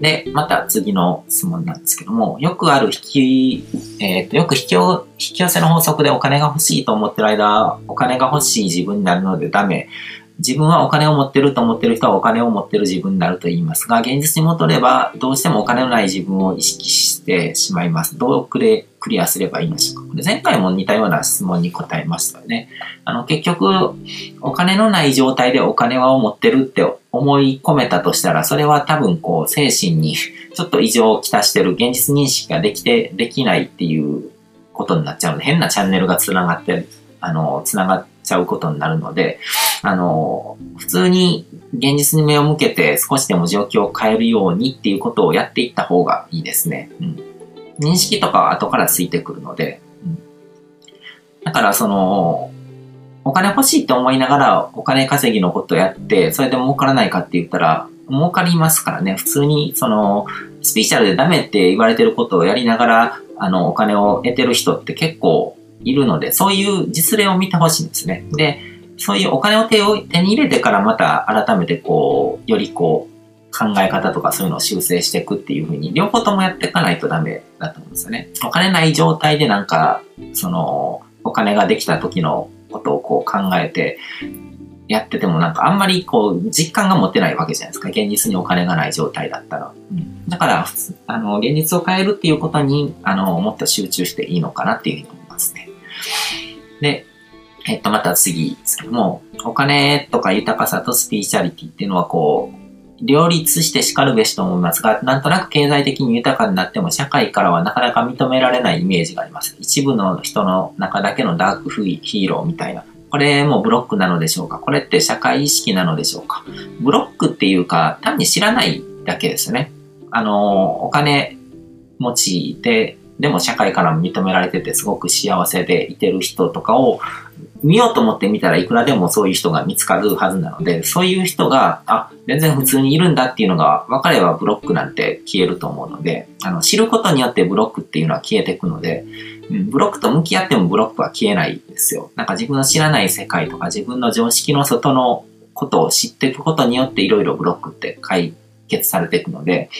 で、また次の質問なんですけども、よくある引き、えっ、と、よく引き引き寄せの法則でお金が欲しいと思ってる間、お金が欲しい自分になるのでダメ。自分はお金を持ってると思ってる人はお金を持ってる自分になると言いますが、現実に戻ればどうしてもお金のない自分を意識してしまいます。どうクレクリアすればいいのでしょうかで前回も似たような質問に答えましたよね。あの、結局、お金のない状態でお金は持ってるって思い込めたとしたら、それは多分こう、精神にちょっと異常をきたしてる現実認識ができて、できないっていうことになっちゃうので、変なチャンネルが繋がって、あの、繋がっちゃうことになるので、あの、普通に現実に目を向けて少しでも状況を変えるようにっていうことをやっていった方がいいですね。うん、認識とかは後からついてくるので、うん、だからその、お金欲しいって思いながらお金稼ぎのことやって、それで儲からないかって言ったら、儲かりますからね。普通に、その、スピーチャルでダメって言われてることをやりながら、あの、お金を得てる人って結構いるので、そういう実例を見てほしいんですね。で、そういうお金を手を手に入れてからまた改めてこう、よりこう、考え方とかそういうのを修正していくっていうふうに、両方ともやっていかないとダメだと思うんですよね。お金ない状態でなんか、その、お金ができた時のことをこう考えて、やっててもなんかあんまりこう実感が持てないわけじゃないですか。現実にお金がない状態だったら。うん、だから、あの、現実を変えるっていうことに、あの、もっと集中していいのかなっていうふうに思いますね。で、えっと、また次ですけども、お金とか豊かさとスピーチャリティっていうのはこう、両立して叱るべしと思いますが、なんとなく経済的に豊かになっても社会からはなかなか認められないイメージがあります。一部の人の中だけのダークフリーヒーローみたいな。これもブロックなのでしょうか？これって社会意識なのでしょうか？ブロックっていうか、単に知らないだけですね。あの、お金持ちで、でも社会からも認められててすごく幸せでいてる人とかを見ようと思ってみたらいくらでもそういう人が見つかるはずなので、そういう人が、あ、全然普通にいるんだっていうのが分かればブロックなんて消えると思うので、あの、知ることによってブロックっていうのは消えていくので、ブロックと向き合ってもブロックは消えないんですよ。なんか自分の知らない世界とか自分の常識の外のことを知っていくことによっていろいろブロックって解決されていくので、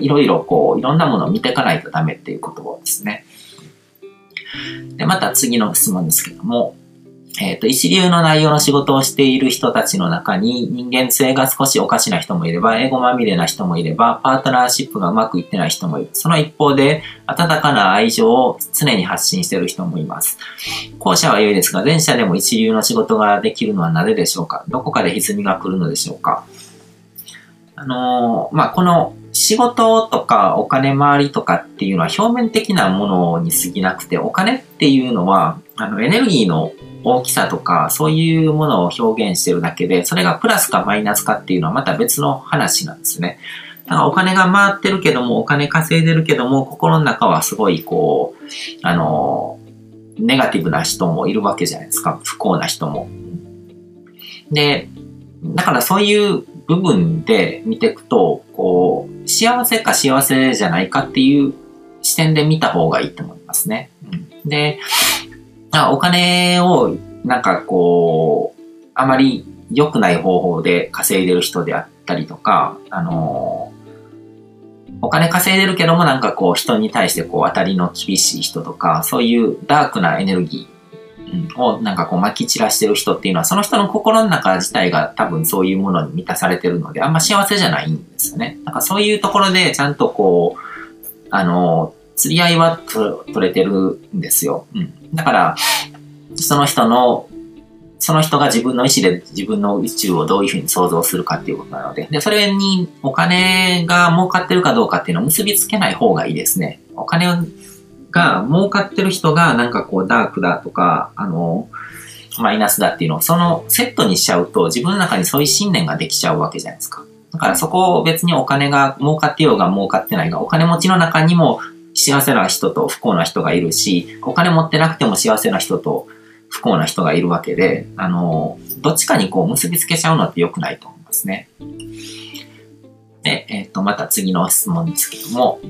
いろいろこう、いろんなものを見ていかないとダメっていうことですね。で、また次の質問ですけども、えっ、ー、と、一流の内容の仕事をしている人たちの中に人間性が少しおかしな人もいれば、英語まみれな人もいれば、パートナーシップがうまくいってない人もいる。その一方で、温かな愛情を常に発信している人もいます。後者は良いですが、前者でも一流の仕事ができるのはなぜでしょうか？どこかで歪みが来るのでしょうか？あのー、まあ、この仕事とかお金回りとかっていうのは表面的なものに過ぎなくて、お金っていうのは、あの、エネルギーの大きさとか、そういうものを表現してるだけで、それがプラスかマイナスかっていうのはまた別の話なんですね。だからお金が回ってるけども、お金稼いでるけども、心の中はすごいこう、あの、ネガティブな人もいるわけじゃないですか。不幸な人も。で、だからそういう部分で見ていくと、こう、幸せか幸せじゃないかっていう視点で見た方がいいと思いますね。うん、で、お金をなんかこう、あまり良くない方法で稼いでる人であったりとか、あのお金稼いでるけどもなんかこう人に対してこう当たりの厳しい人とか、そういうダークなエネルギーをなんかこう撒き散らしてる人っていうのは、その人の心の中自体が多分そういうものに満たされてるので、あんま幸せじゃないんですよね。なんかそういうところでちゃんとこう、あの、釣り合いは取れてるんですよ。うん。だから、その人の、その人が自分の意思で自分の宇宙をどういうふうに想像するかっていうことなので、で、それにお金が儲かってるかどうかっていうのを結びつけない方がいいですね。お金が儲かってる人がなんかこうダークだとか、あの、マイナスだっていうのをそのセットにしちゃうと自分の中にそういう信念ができちゃうわけじゃないですか。だからそこを別にお金が儲かってようが儲かってないが、お金持ちの中にも幸せな人と不幸な人がいるし、お金持ってなくても幸せな人と不幸な人がいるわけで、あの、どっちかにこう結びつけちゃうのって良くないと思いますね。で、えっ、ー、と、また次の質問ですけども、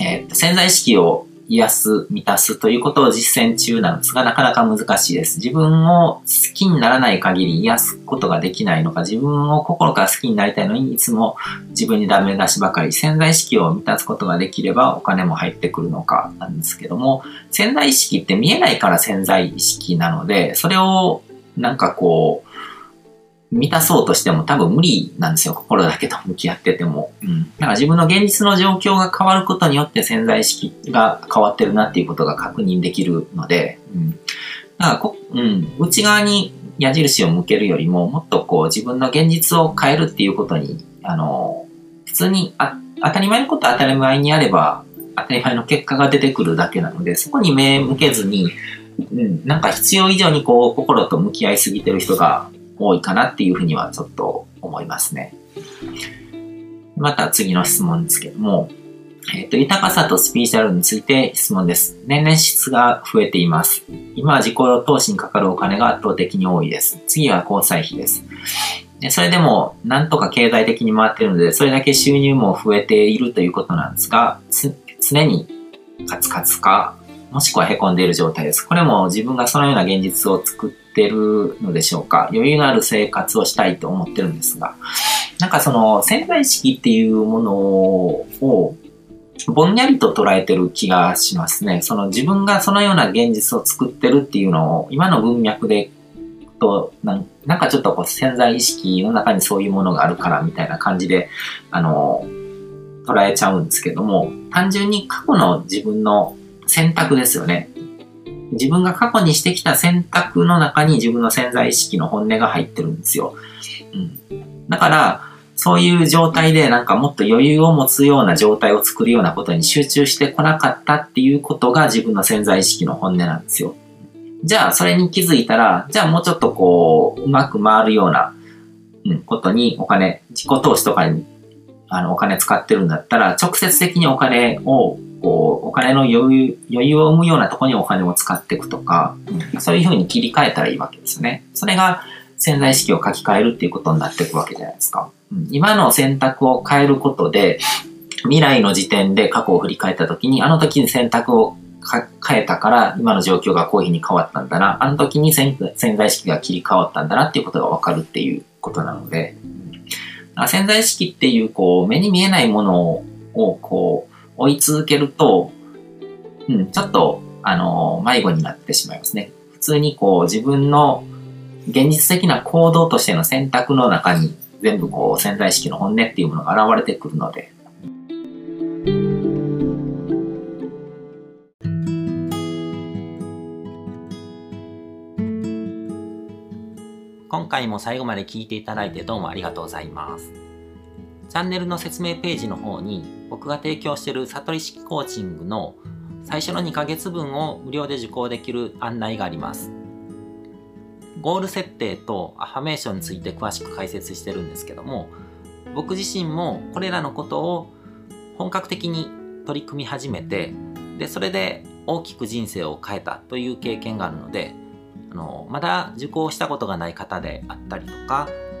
えっ、ー、と、潜在意識を癒す、満たすということを実践中なんですが、なかなか難しいです。自分を好きにならない限り癒すことができないのか、自分を心から好きになりたいのに、いつも自分にダメ出しばかり、潜在意識を満たすことができればお金も入ってくるのかなんですけども、潜在意識って見えないから潜在意識なので、それをなんかこう、満たそうとしても多分無理なんですよ。心だけと向き合ってても。うん。だから自分の現実の状況が変わることによって潜在意識が変わってるなっていうことが確認できるので、うん。だからこ、うん。内側に矢印を向けるよりも、もっとこう自分の現実を変えるっていうことに、あの、普通にあ当たり前のことは当たり前にあれば、当たり前の結果が出てくるだけなので、そこに目向けずに、うん、なんか必要以上にこう心と向き合いすぎてる人が多いかなっていうふうにはちょっと思いますね。また次の質問ですけども、えっ、ー、と、豊かさとスピーチャルについて質問です。年々質が増えています。今は自己投資にかかるお金が圧倒的に多いです。次は交際費です。それでも、なんとか経済的に回っているので、それだけ収入も増えているということなんですが、常にカツカツか、もしくは凹んでいる状態です。これも自分がそのような現実を作ってるのでしょうか。余裕のある生活をしたいと思ってるんですが、なんかその潜在意識っていうものをぼんやりと捉えてる気がしますね。その自分がそのような現実を作ってるっていうのを今の文脈でとなんなんかちょっとこう潜在意識の中にそういうものがあるからみたいな感じで、あの、捉えちゃうんですけども、単純に過去の自分の選択ですよね。自分が過去にしてきた選択の中に自分の潜在意識の本音が入ってるんですよ。うん。だから、そういう状態でなんかもっと余裕を持つような状態を作るようなことに集中してこなかったっていうことが自分の潜在意識の本音なんですよ。じゃあ、それに気づいたら、じゃあもうちょっとこう、うまく回るような、うん、ことにお金、自己投資とかに、あの、お金使ってるんだったら、直接的にお金をこう、お金の余裕、余裕を生むようなところにお金を使っていくとか、うん、そういうふうに切り替えたらいいわけですね。それが潜在意識を書き換えるっていうことになっていくわけじゃないですか。うん、今の選択を変えることで、未来の時点で過去を振り返った時に、あの時に選択を変えたから今の状況がこういうふうに変わったんだな、あの時に潜在意識が切り替わったんだなっていうことがわかるっていうことなので、潜在意識っていうこう目に見えないものをこう追い続けると、うん、ちょっと、あの、迷子になってしまいますね。普通にこう自分の現実的な行動としての選択の中に全部こう潜在意識の本音っていうものが現れてくるので、今回も最後まで聞いていただいてどうもありがとうございます。チャンネルの説明ページの方に僕が提供している悟り式コーチングの最初の2ヶ月分を無料で受講できる案内があります。ゴール設定とアファメーションについて詳しく解説してるんですけども、僕自身もこれらのことを本格的に取り組み始めて、で、それで大きく人生を変えたという経験があるので、あの、まだ受講したことがない方であったりとか、